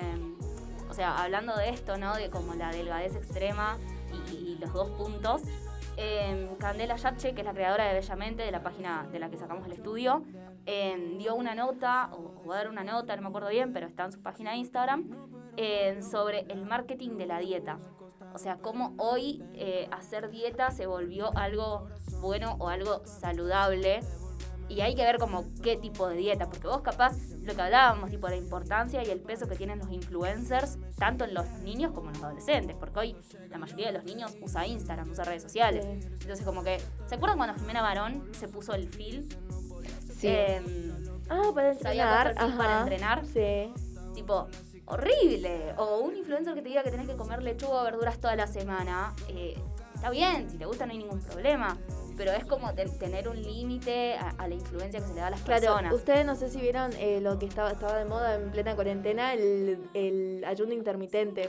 o sea, hablando de esto, ¿no? De como la delgadez extrema y, y los dos puntos. eh, Candela Yache, que es la creadora de Bellamente, de la página de la que sacamos el estudio, eh, dio una nota, o, o va a dar una nota, no me acuerdo bien, pero está en su página de Instagram, eh, sobre el marketing de la dieta. O sea, cómo hoy eh, hacer dieta se volvió algo bueno o algo saludable. Y hay que ver como qué tipo de dieta, porque vos capaz, lo que hablábamos, tipo la importancia y el peso que tienen los influencers, tanto en los niños como en los adolescentes, porque hoy la mayoría de los niños usa Instagram, usa redes sociales. Entonces como que, ¿se acuerdan cuando Jimena Barón se puso el fil? Sí. Em, Ah, para entrenar. el fin para entrenar. Sí. tipo, horrible. O un influencer que te diga que tenés que comer lechuga o verduras toda la semana. eh, está bien, si te gusta no hay ningún problema. Pero es como te- tener un límite a, a la influencia que se le da a las Claro, personas. ustedes no sé si vieron eh, lo que estaba, estaba de moda en plena cuarentena, el, el ayuno intermitente.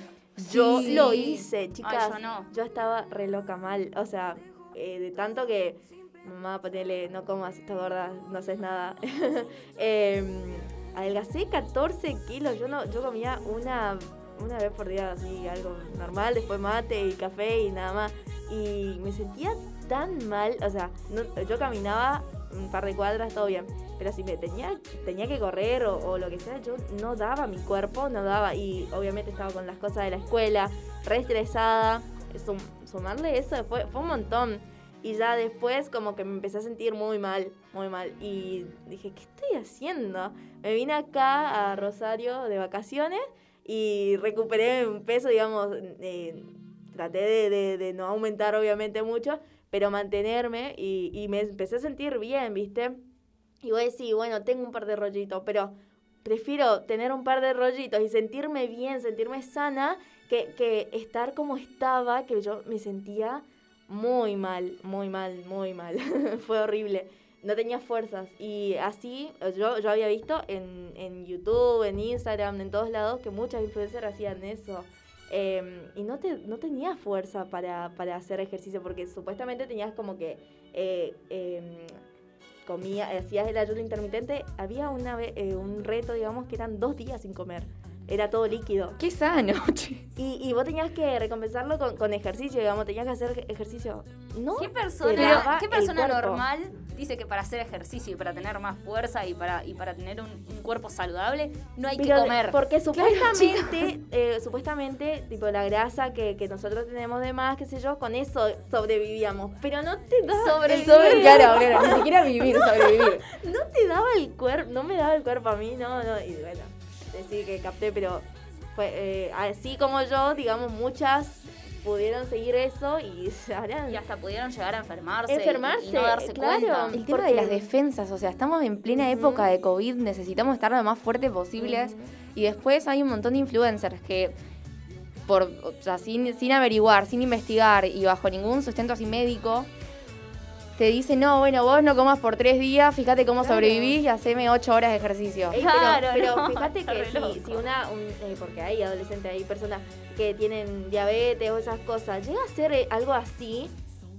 Yo lo hice, chicas. yo no. Yo estaba re loca mal. O sea, eh, de tanto que, mamá, ponele, no comas, está gorda, no haces nada. [laughs] Em, adelgacé 14 kilos. Yo no, yo comía una, una vez por día, así, algo normal, después mate y café y nada más. Y me sentía tan mal, o sea, yo caminaba un par de cuadras, todo bien. Pero si me tenía, tenía que correr o, lo que sea, yo no daba mi cuerpo, no daba. Y obviamente estaba con las cosas de la escuela, re estresada. Sum- sumarle eso fue, fue un montón. Y ya después como que me empecé a sentir muy mal, muy mal. Y dije, ¿qué estoy haciendo? Me vine acá a Rosario de vacaciones y recuperé un peso, digamos, eh, traté de, no aumentar obviamente mucho, pero mantenerme y, me empecé a sentir bien, ¿viste? Y voy a decir, bueno, tengo un par de rollitos, pero prefiero tener un par de rollitos y sentirme bien, sentirme sana, que estar como estaba, que yo me sentía muy mal, muy mal, muy mal. [laughs] Fue horrible. No tenía fuerzas. Y así, yo, yo había visto en, en YouTube, en Instagram, en todos lados, que muchas influencers hacían eso. Eh, y no, te, no tenía fuerza para, para hacer ejercicio, porque supuestamente tenías como que eh, eh, comía, hacías el ayuno intermitente. Había una eh, un reto, digamos, que eran dos días sin comer. Era todo líquido. Qué sano, [laughs] che. Y, y vos tenías que recompensarlo con, con ejercicio, digamos, tenías que hacer ejercicio. No, ¿Qué persona, ¿qué persona normal dice que para hacer ejercicio y para tener más fuerza y para, y para tener un, un cuerpo saludable no hay que comer? Porque Claro, supuestamente, eh, supuestamente, tipo la grasa que, que nosotros tenemos de más, qué sé yo, con eso sobrevivíamos. Pero no te daba Sobrevivir. Sobre, claro, claro, ni siquiera vivir, sobrevivir. [laughs] no te daba el cuerpo, no me daba el cuerpo a mí, no, no. Y bueno, decir que capté, pero fue eh, así como yo, digamos, muchas pudieron seguir eso y. [laughs] Y hasta pudieron llegar a enfermarse, y- Enfermarse, y, no darse claro. cuenta. El tema de las defensas, o sea, estamos en plena época de COVID, necesitamos estar lo más fuertes posibles. Y después hay un montón de influencers que, por, o sea, sin, sin averiguar, sin investigar y bajo ningún sustento así médico, te dicen, no, bueno, vos no comas por tres días, fíjate cómo Claro. sobrevivís y haceme ocho horas de ejercicio. Ey, Claro, pero, pero no, fíjate que si, una, un- eh, porque hay adolescentes, hay personas que tienen diabetes o esas cosas, llega a ser eh, algo así.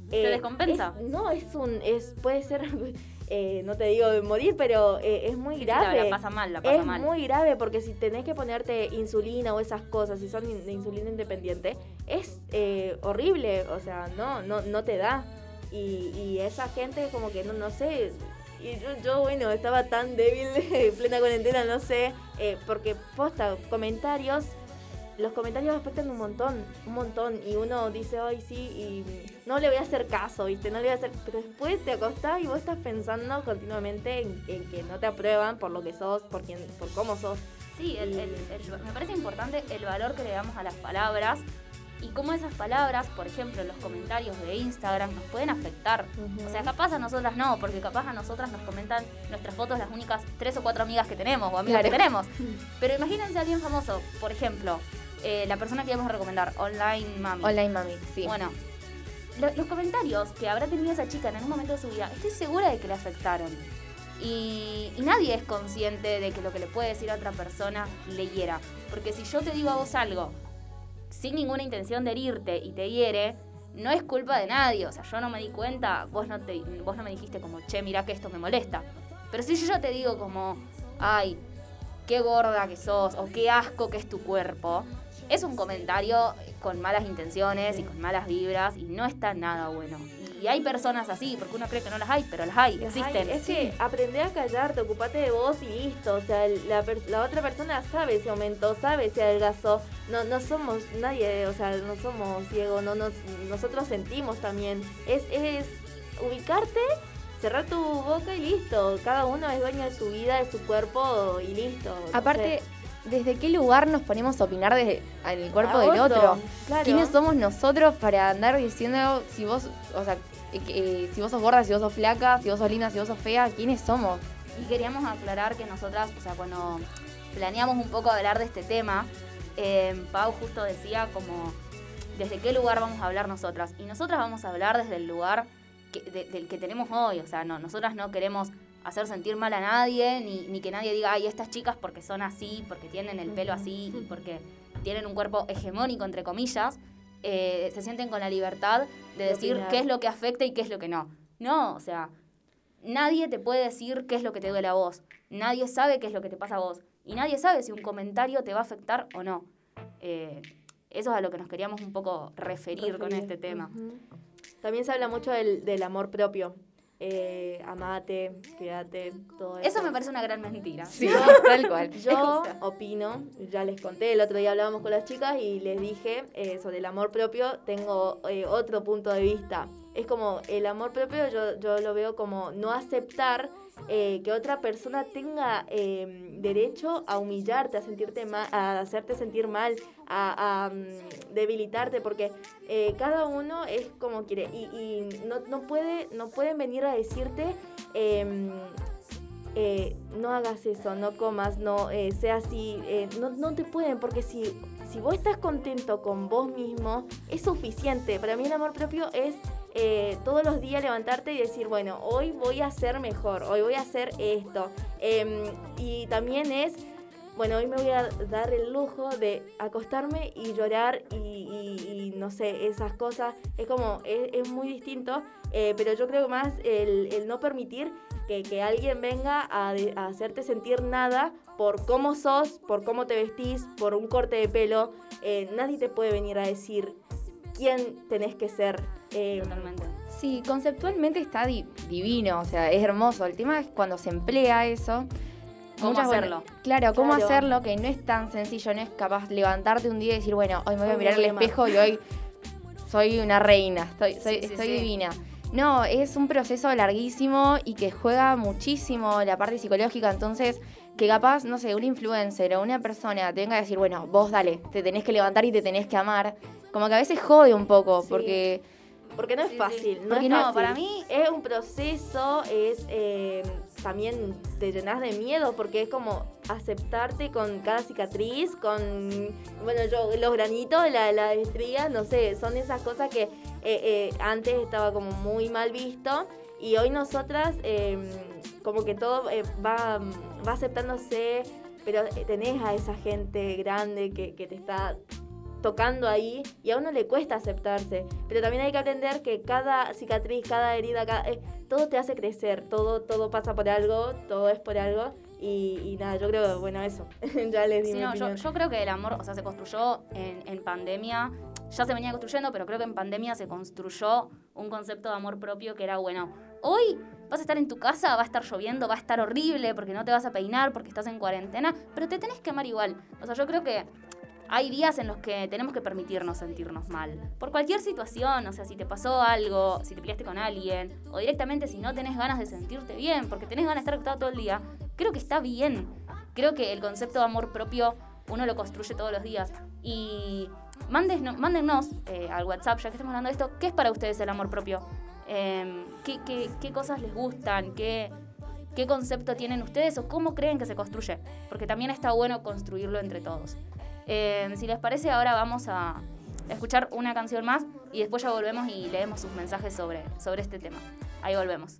Se descompensa. es- no, es un, es, puede ser, [laughs] eh, no te digo de morir, pero eh, es muy Sí, sí, la- grave. la pasa mal, la pasa es mal. muy grave porque si tenés que ponerte insulina o esas cosas, si son de insulina independiente, es eh, horrible, o sea, no, no, no te da. Y, y esa gente como que no, no sé. Y yo, yo, bueno, estaba tan débil [laughs] en plena cuarentena, no sé, eh, porque posta, comentarios, los comentarios afectan un montón, un montón, y uno dice, ay, sí, y no le voy a hacer caso, ¿viste? No le voy a hacer, pero después te acostás y vos estás pensando continuamente en, en que no te aprueban por lo que sos, por, quién, por cómo sos. Sí, el- el- el- me parece importante el valor que le damos a las palabras y cómo esas palabras, por ejemplo, en los comentarios de Instagram, nos pueden afectar. O sea, capaz a nosotras no, porque capaz a nosotras nos comentan nuestras fotos las únicas tres o cuatro amigas que tenemos o amigos que tenemos. Pero imagínense a alguien famoso, por ejemplo, eh, la persona que íbamos a recomendar, Online Mami. Online Mami, sí. Bueno, lo- los comentarios que habrá tenido esa chica en algún momento de su vida, estoy segura de que le afectaron. Y, y nadie es consciente de que lo que le puede decir a otra persona le hiera. Porque si yo te digo a vos algo sin ninguna intención de herirte y te hiere, no es culpa de nadie. O sea, yo no me di cuenta, vos no, te, vos no me dijiste como, che, mira que esto me molesta. Pero si yo te digo como, ay, qué gorda que sos o qué asco que es tu cuerpo, es un comentario con malas intenciones y con malas vibras y no está nada bueno. Y hay personas así, porque uno cree que no las hay, pero las hay, Las existen. hay. Es que aprende a callarte, ocupate de vos y listo. O sea, la, la otra persona sabe si aumentó, sabe si adelgazó. No, no somos nadie, o sea, no somos ciegos, no nos, nosotros sentimos también. Es, es ubicarte, cerrar tu boca y listo. Cada uno es dueño de su vida, de su cuerpo y listo. No Aparte, sé. ¿Desde qué lugar nos ponemos a opinar desde, en el cuerpo del otro, claro. ¿Quiénes somos nosotros para andar diciendo si vos, o sea, eh, eh, si vos sos gorda, si vos sos flaca, si vos sos linda, si vos sos fea? ¿Quiénes somos? Y queríamos aclarar que nosotras, o sea, cuando planeamos un poco hablar de este tema, eh, Pau justo decía como, ¿desde qué lugar vamos a hablar nosotras? Y nosotras vamos a hablar desde el lugar que- de- del que tenemos hoy. O sea, no, nosotras no queremos hacer sentir mal a nadie, ni, ni que nadie diga, ay, estas chicas porque son así, porque tienen el pelo así y porque tienen un cuerpo hegemónico, entre comillas, eh, se sienten con la libertad de De decir opinar. qué es lo que afecta y qué es lo que no. No, o sea, nadie te puede decir qué es lo que te duele a vos. Nadie sabe qué es lo que te pasa a vos. Y nadie sabe si un comentario te va a afectar o no. Eh, eso es a lo que nos queríamos un poco referir, con este tema. También se habla mucho del, del amor propio. Eh, amate, cuídate, todo eso. Eso me parece una gran mentira. Sí, [laughs] [laughs] tal cual. [laughs] Yo opino, ya les conté, el otro día hablábamos con las chicas y les dije eh, sobre el amor propio, tengo eh, otro punto de vista. Es como el amor propio, yo, yo lo veo como no aceptar eh, que otra persona tenga eh, derecho a humillarte, a sentirte mal, a hacerte sentir mal, a, mm, debilitarte, porque eh, cada uno es como quiere y, no, no no pueden venir a decirte em, eh, no hagas eso, no comas, no sea así, no, no te pueden, porque si, si vos estás contento con vos mismo, es suficiente. Para mí el amor propio es eh, todos los días levantarte y decir, bueno, hoy voy a ser mejor, hoy voy a hacer esto. Em, y también es, bueno, hoy me voy a dar el lujo de acostarme y llorar y, no sé, esas cosas. Es como, es, muy distinto, eh, pero yo creo más el, no permitir que, que alguien venga a hacerte sentir nada por cómo sos, por cómo te vestís, por un corte de pelo. Eh, nadie te puede venir a decir quién tenés que ser. Eh, Totalmente. Sí, conceptualmente está di- divino, o sea, es hermoso. El tema es cuando se emplea eso. ¿Cómo muchas- bueno, hacerlo? claro, cómo Claro. hacerlo, que no es tan sencillo, no es capaz levantarte un día y decir, bueno, hoy me voy a mirar amar. espejo y hoy soy una reina, estoy, soy, Sí, sí, estoy sí. divina. No, es un proceso larguísimo y que juega muchísimo la parte psicológica, entonces que capaz, no sé, un influencer o una persona te venga a decir, bueno, vos dale, te tenés que levantar y te tenés que amar, como que a veces jode un poco, Sí. porque Porque no es Sí, sí. fácil. No Porque es no, fácil. para mí- es un proceso, es eh, también te llenas de miedo porque es como aceptarte con cada cicatriz, con, bueno, yo, los granitos, la, la estrías, no sé, son esas cosas que eh, eh, antes estaba como muy mal visto y hoy nosotras eh, como que todo eh, va, va aceptándose, pero tenés a esa gente grande que, que te está tocando ahí y a uno le cuesta aceptarse. Pero también hay que aprender que cada cicatriz, cada herida, cada- eh, todo te hace crecer, todo, todo pasa por algo, todo es por algo. Y, y nada, yo creo, bueno, eso. [laughs] ya les di Sí, mi no, yo, yo creo que el amor, o sea, se construyó en, en pandemia, ya se venía construyendo, pero creo que en pandemia se construyó un concepto de amor propio que era, bueno, hoy vas a estar en tu casa, va a estar lloviendo, va a estar horrible porque no te vas a peinar, porque estás en cuarentena, pero te tenés que amar igual. O sea, yo creo que hay días en los que tenemos que permitirnos sentirnos mal. Por cualquier situación, o sea, si te pasó algo, si te peleaste con alguien, o directamente si no tenés ganas de sentirte bien, porque tenés ganas de estar acostado todo el día, creo que está bien. Creo que el concepto de amor propio uno lo construye todos los días. Y mándenos, mándennos eh, al WhatsApp, ya que estamos hablando de esto, ¿qué es para ustedes el amor propio? Em, ¿qué, cosas les gustan? ¿Qué, ¿Qué concepto tienen ustedes o cómo creen que se construye? Porque también está bueno construirlo entre todos. Eh, si les parece, ahora vamos a escuchar una canción más y después ya volvemos y leemos sus mensajes sobre, sobre este tema. Ahí volvemos.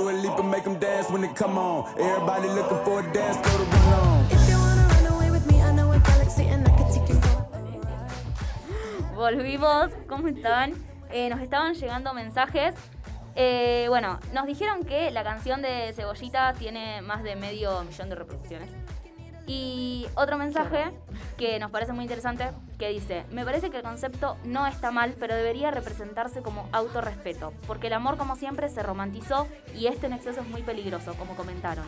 When they come on. Everybody looking for a dance, throw the run on. Volvimos, ¿cómo están? Eh, nos estaban llegando mensajes. Eh, bueno, nos dijeron que la canción de Cebollita tiene más de medio millón de reproducciones. Y otro mensaje que nos parece muy interesante, que dice, me parece que el concepto no está mal, pero debería representarse como autorrespeto, porque el amor como siempre se romantizó y este en exceso es muy peligroso, como comentaron.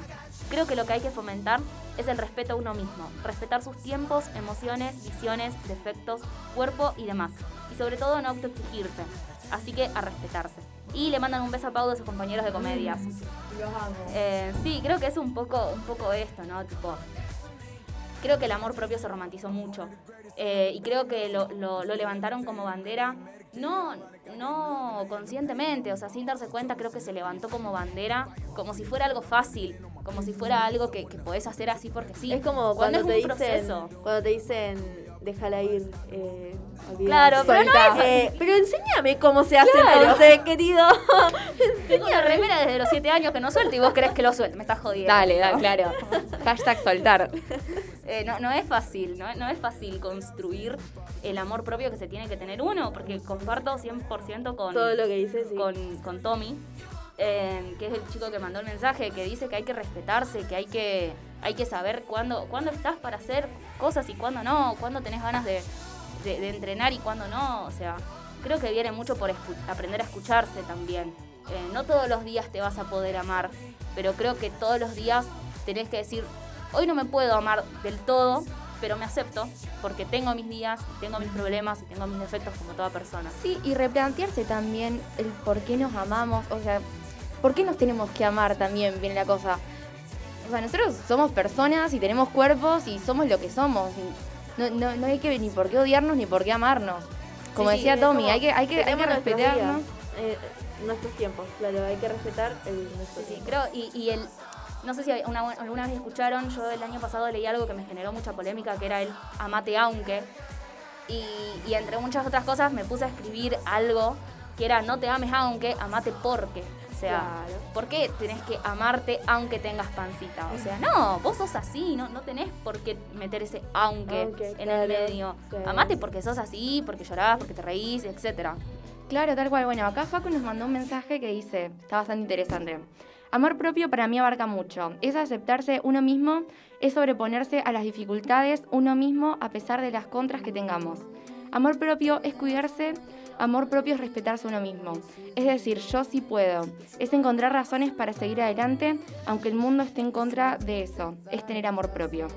Creo que lo que hay que fomentar es el respeto a uno mismo, respetar sus tiempos, emociones, visiones, defectos, cuerpo y demás. Y sobre todo no autoexigirse, así que a respetarse. Y le mandan un beso a Pau de sus compañeros de comedias. Los amo. Eh, sí, creo que es un poco, un poco esto, ¿no? Tipo, creo que el amor propio se romantizó mucho. Eh, y creo que lo, lo- lo levantaron como bandera, no, no conscientemente, o sea, sin darse cuenta, creo que se levantó como bandera, como si fuera algo fácil, como si fuera algo que, que podés hacer así porque sí. Es como Cuando cuando, es te un dicen, proceso. cuando te dicen, déjala ir. Eh, Claro, pero no soltá". es- Eh, pero enséñame cómo se hace Claro. entonces, querido. [laughs] Tengo una remera desde los 7 años que no suelto y vos crees que lo suelto, me estás jodiendo. Dale, dale, claro. [laughs] Hashtag soltar. Eh, no, no es fácil, no, no es fácil construir el amor propio que se tiene que tener uno, porque comparto 100% con, Todo lo que dices, sí. con, con Tommy, eh, que es el chico que mandó el mensaje, que dice que hay que respetarse, que hay que, hay que saber cuándo, cuándo estás para hacer cosas y cuándo no, cuándo tenés ganas de, de- de entrenar y cuándo no. O sea, creo que viene mucho por aprender a escucharse también. Eh, no todos los días te vas a poder amar, pero creo que todos los días tenés que decir, hoy no me puedo amar del todo, pero me acepto porque tengo mis días, tengo mis problemas y tengo mis defectos como toda persona. Sí, y replantearse también el por qué nos amamos, o sea, por qué nos tenemos que amar también, viene la cosa. O sea, nosotros somos personas y tenemos cuerpos y somos lo que somos. y No, no, no hay que ni por qué odiarnos ni por qué amarnos. Como Sí, decía Tommy, como, hay que, hay que, hay que nuestros respetarnos. eh, nuestros tiempos, claro, hay que respetar el nuestro Sí, sí, tiempo. creo, y, y el, no sé si una- alguna vez escucharon, yo el año pasado leí algo que me generó mucha polémica, que era el amate aunque, y, y entre muchas otras cosas me puse a escribir algo que era no te ames aunque, amate porque. O sea, Claro. ¿por qué tenés que amarte aunque tengas pancita? O sea, no, vos sos así, no, no tenés por qué meter ese aunque Aunque, en claro, el medio. claro. Amate porque sos así, porque llorás, porque te reís, etcétera. Claro, tal cual. Bueno, acá Facu nos mandó un mensaje que dice, está bastante interesante. Amor propio para mí abarca mucho. Es aceptarse uno mismo, es sobreponerse a las dificultades uno mismo a pesar de las contras que tengamos. Amor propio es cuidarse, amor propio es respetarse uno mismo. Es decir, yo sí puedo. Es encontrar razones para seguir adelante, aunque el mundo esté en contra de eso. Es tener amor propio.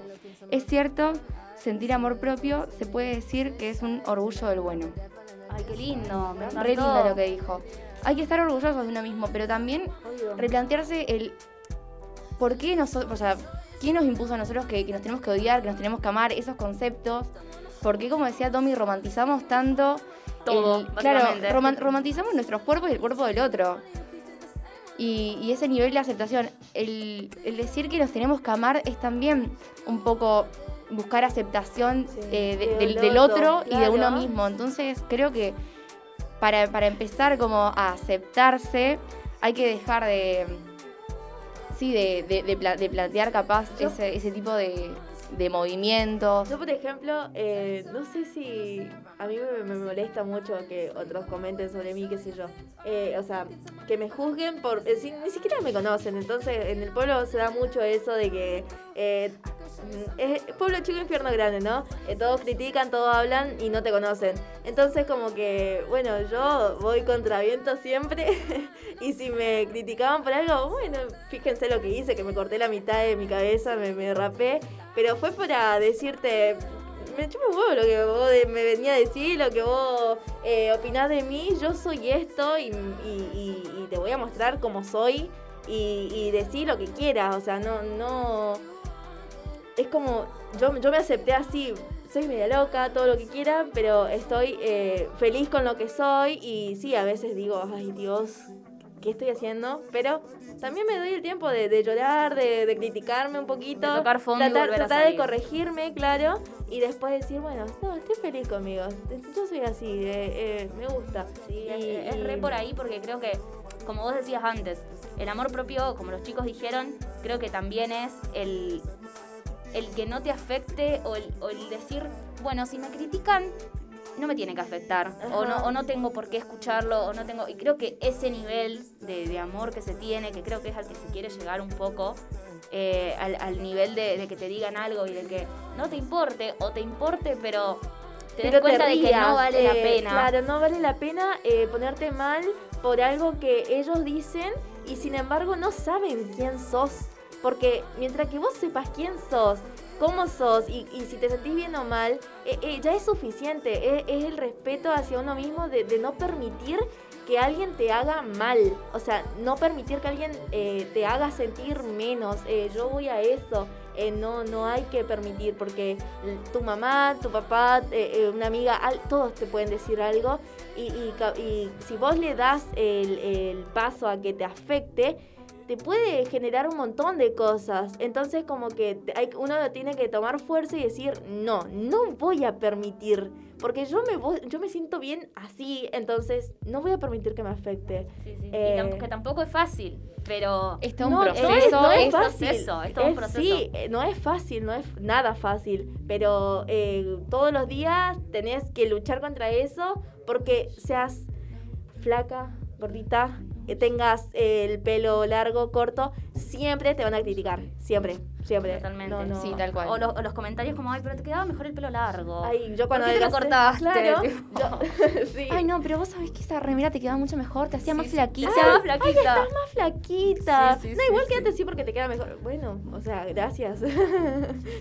Es cierto, sentir amor propio se puede decir que es un orgullo del bueno. Ay, qué lindo, me Re lindo lo que dijo. Hay que estar orgullosos de uno mismo, pero también Obvio. replantearse el por qué nosotros, o sea, quién nos impuso a nosotros que, que nos tenemos que odiar, que nos tenemos que amar, esos conceptos. ¿Por qué, como decía Tommy, romantizamos tanto? Todo, el- claro, romantizamos nuestros cuerpos y el cuerpo del otro. Y, y ese nivel de aceptación, el, el decir que nos tenemos que amar es también un poco buscar aceptación Sí, eh, de- del del, del otro y de uno mismo. Entonces creo que para, para empezar como a aceptarse hay que dejar de sí de, de- de pla- de plantear capaz Yo- ese, ese tipo de, de movimientos. Yo, por ejemplo, eh, no sé si a mí me, me molesta mucho que otros comenten sobre mí, qué sé yo. Eh, o sea, que me juzguen por... eh, si- ni siquiera me conocen. Entonces, en el pueblo se da mucho eso de que... mm, es pueblo chico, infierno grande, ¿no? Eh, todos critican, todos hablan y no te conocen. Entonces, como que, bueno, yo voy contra viento siempre. [laughs] y si me criticaban por algo, bueno, fíjense lo que hice, que me corté la mitad de mi cabeza, me, me rapé. Pero fue para decirte, me chupa un huevo lo que vos me venía a decir, lo que vos eh, opinás de mí, yo soy esto y, y- y- te voy a mostrar cómo soy. y decir lo que quieras, o sea, no, no, es como, yo, yo me acepté así, soy media loca, todo lo que quiera, pero estoy eh, feliz con lo que soy y sí, a veces digo, ay Dios, ¿qué estoy haciendo? Pero también me doy el tiempo de, de llorar, de, de criticarme un poquito, De tocar fondo y tratar, a tratar de corregirme, claro, y después decir, bueno, no, estoy feliz conmigo, yo soy así, eh, eh, me gusta. Sí, es, Y- es re y- por ahí porque creo que, como vos decías antes, el amor propio, como los chicos dijeron, creo que también es el, el que no te afecte o el, o el decir, bueno, si me critican, no me tiene que afectar. O no, o no tengo por qué escucharlo, o no tengo. Y creo que ese nivel de, de amor que se tiene, que creo que es al que se quiere llegar un poco, eh, al, al nivel de, de que te digan algo y de que no te importe, o te importe, pero te Pero des cuenta de que no vale la eh, pena. Claro, no vale la pena eh, ponerte mal por algo que ellos dicen y sin embargo no saben quién sos. Porque mientras que vos sepas quién sos, cómo sos y, y si te sentís bien o mal, eh, eh, ya es suficiente. Es, es el respeto hacia uno mismo de, de no permitir que alguien te haga mal. O sea, no permitir que alguien eh, te haga sentir menos. Eh, yo voy a eso. Eh, no, no hay que permitir porque tu mamá, tu papá, eh, eh, una amiga, todos te pueden decir algo y, y y si vos le das el, el paso a que te afecte, te puede generar un montón de cosas. Entonces como que te- hay, uno tiene que tomar fuerza y decir, no, no voy a permitir, porque yo me, voy- yo me siento bien así, entonces no voy a permitir que me afecte. Sí, sí. Eh, y tampoco, que tampoco es fácil, pero Es todo un No, proceso. no es, no es es fácil. proceso, es todo un proceso. Sí, eh, no es fácil, no es nada fácil, pero eh, todos los días tenés que luchar contra eso porque seas flaca, gordita, tengas el pelo largo, corto, siempre te van a criticar, siempre, siempre. Totalmente. No, no. Sí, tal cual. O, los- o los comentarios como, ay, pero te quedaba mejor el pelo largo. Ay, yo ¿Por cuando qué te lo adelgacé- cortaste? Claro, Tipo. [laughs] yo- [laughs] sí. Ay, no, pero vos sabés que esa remera te queda mucho mejor, te hacía más Sí, sí. flaquita. Te hacía más flaquita. Estás más flaquita. Sí, sí, no, sí, igual sí. quédate así porque te queda mejor. Bueno, o sea, gracias.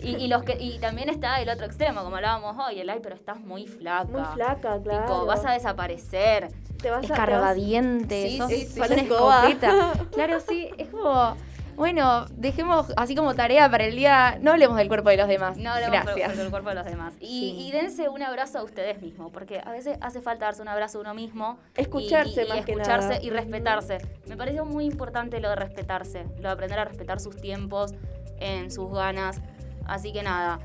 Y, y los que, y también está el otro extremo, como hablábamos hoy, el ay, pero estás muy flaca. Muy flaca, claro. Tipo, vas a desaparecer. Te vas a- te vas- escarbadiente, Sí, sos, sí, sí. sos una escopeta. [laughs] Claro, sí, es como, bueno, dejemos así como tarea para el día, no hablemos del cuerpo de los demás. No hablemos Gracias. por el cuerpo de los demás. Y, Sí. y dense un abrazo a ustedes mismos, porque a veces hace falta darse un abrazo a uno mismo. y- Escucharse y, y más que escucharse nada. y respetarse. Me pareció muy importante lo de respetarse, lo de aprender a respetar sus tiempos, en sus ganas. Así que nada,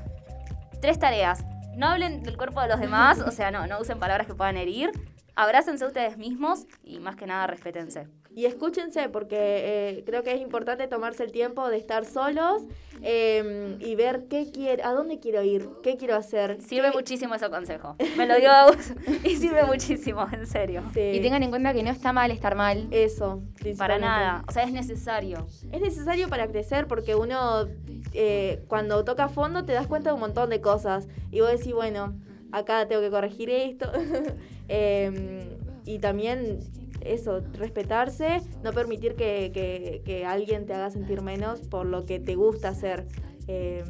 tres tareas. No hablen del cuerpo de los demás, o sea, no, no usen palabras que puedan herir. Abrácense ustedes mismos y más que nada respétense. Y escúchense porque eh, creo que es importante tomarse el tiempo de estar solos eh, y ver qué quiero, a dónde quiero ir, qué quiero hacer. Sirve qué- muchísimo ese consejo. [laughs] Me lo dio Agus [laughs] y sirve muchísimo, en serio. Sí, Y tengan en cuenta que no está mal estar mal. eso. Para nada. O sea, es necesario. Es necesario para crecer porque uno eh, cuando toca fondo te das cuenta de un montón de cosas y vos decís, bueno, acá tengo que corregir esto. [laughs] Eh, y también eso, respetarse, no permitir que, que- que alguien te haga sentir menos por lo que te gusta hacer eh,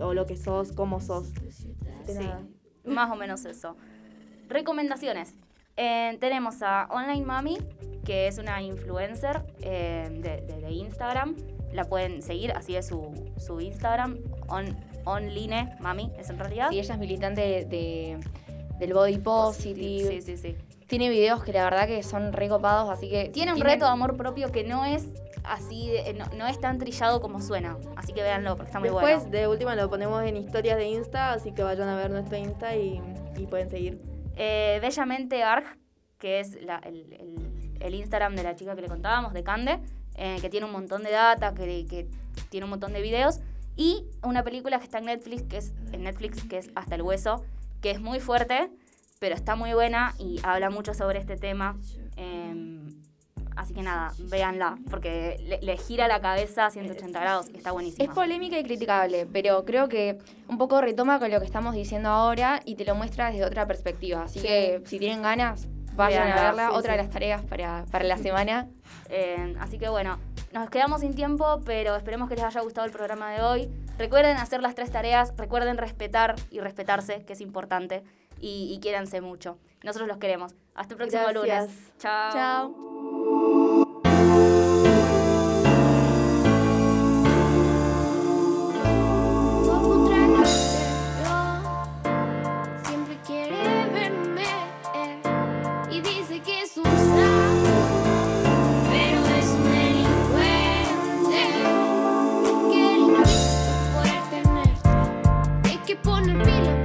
o lo que sos, cómo sos. De Sí, nada. más o menos eso. Recomendaciones. Eh, tenemos a Online Mami, que es una influencer eh, de, de- de Instagram. La pueden seguir, así es su, su Instagram. On, online Mami, es en realidad. Sí, ella es militante de, de- del body positive. Sí, sí, sí. Tiene videos que la verdad que son recopados, así que... Tiene un reto de amor propio que no es así, de- no, no es tan trillado como suena. Así que véanlo, porque está muy Después, bueno. de última, lo ponemos en historias de Insta, así que vayan a ver nuestro Insta y, y pueden seguir. Eh, Bellamente Arg, que es la- el, el- el Instagram de la chica que le contábamos, de Cande, eh, que tiene un montón de data, que, que tiene un montón de videos. Y una película que está en Netflix, que es, en Netflix, que es Hasta el Hueso, que es muy fuerte, pero está muy buena y habla mucho sobre este tema. Eh, así que nada, véanla, porque le, le gira la cabeza a 180 grados y está buenísima. Es polémica y criticable, pero creo que un poco retoma con lo que estamos diciendo ahora y te lo muestra desde otra perspectiva. Así Sí. que si tienen ganas, vayan a verla. sí, otra sí. de las tareas para, para la semana. [laughs] Eh, así que bueno, nos quedamos sin tiempo, pero esperemos que les haya gustado el programa de hoy. Recuerden hacer las tres tareas, recuerden respetar y respetarse, que es importante, y, y quiéranse mucho. Nosotros los queremos. Hasta el próximo Gracias. lunes. Chao. Chao. Gonna be like.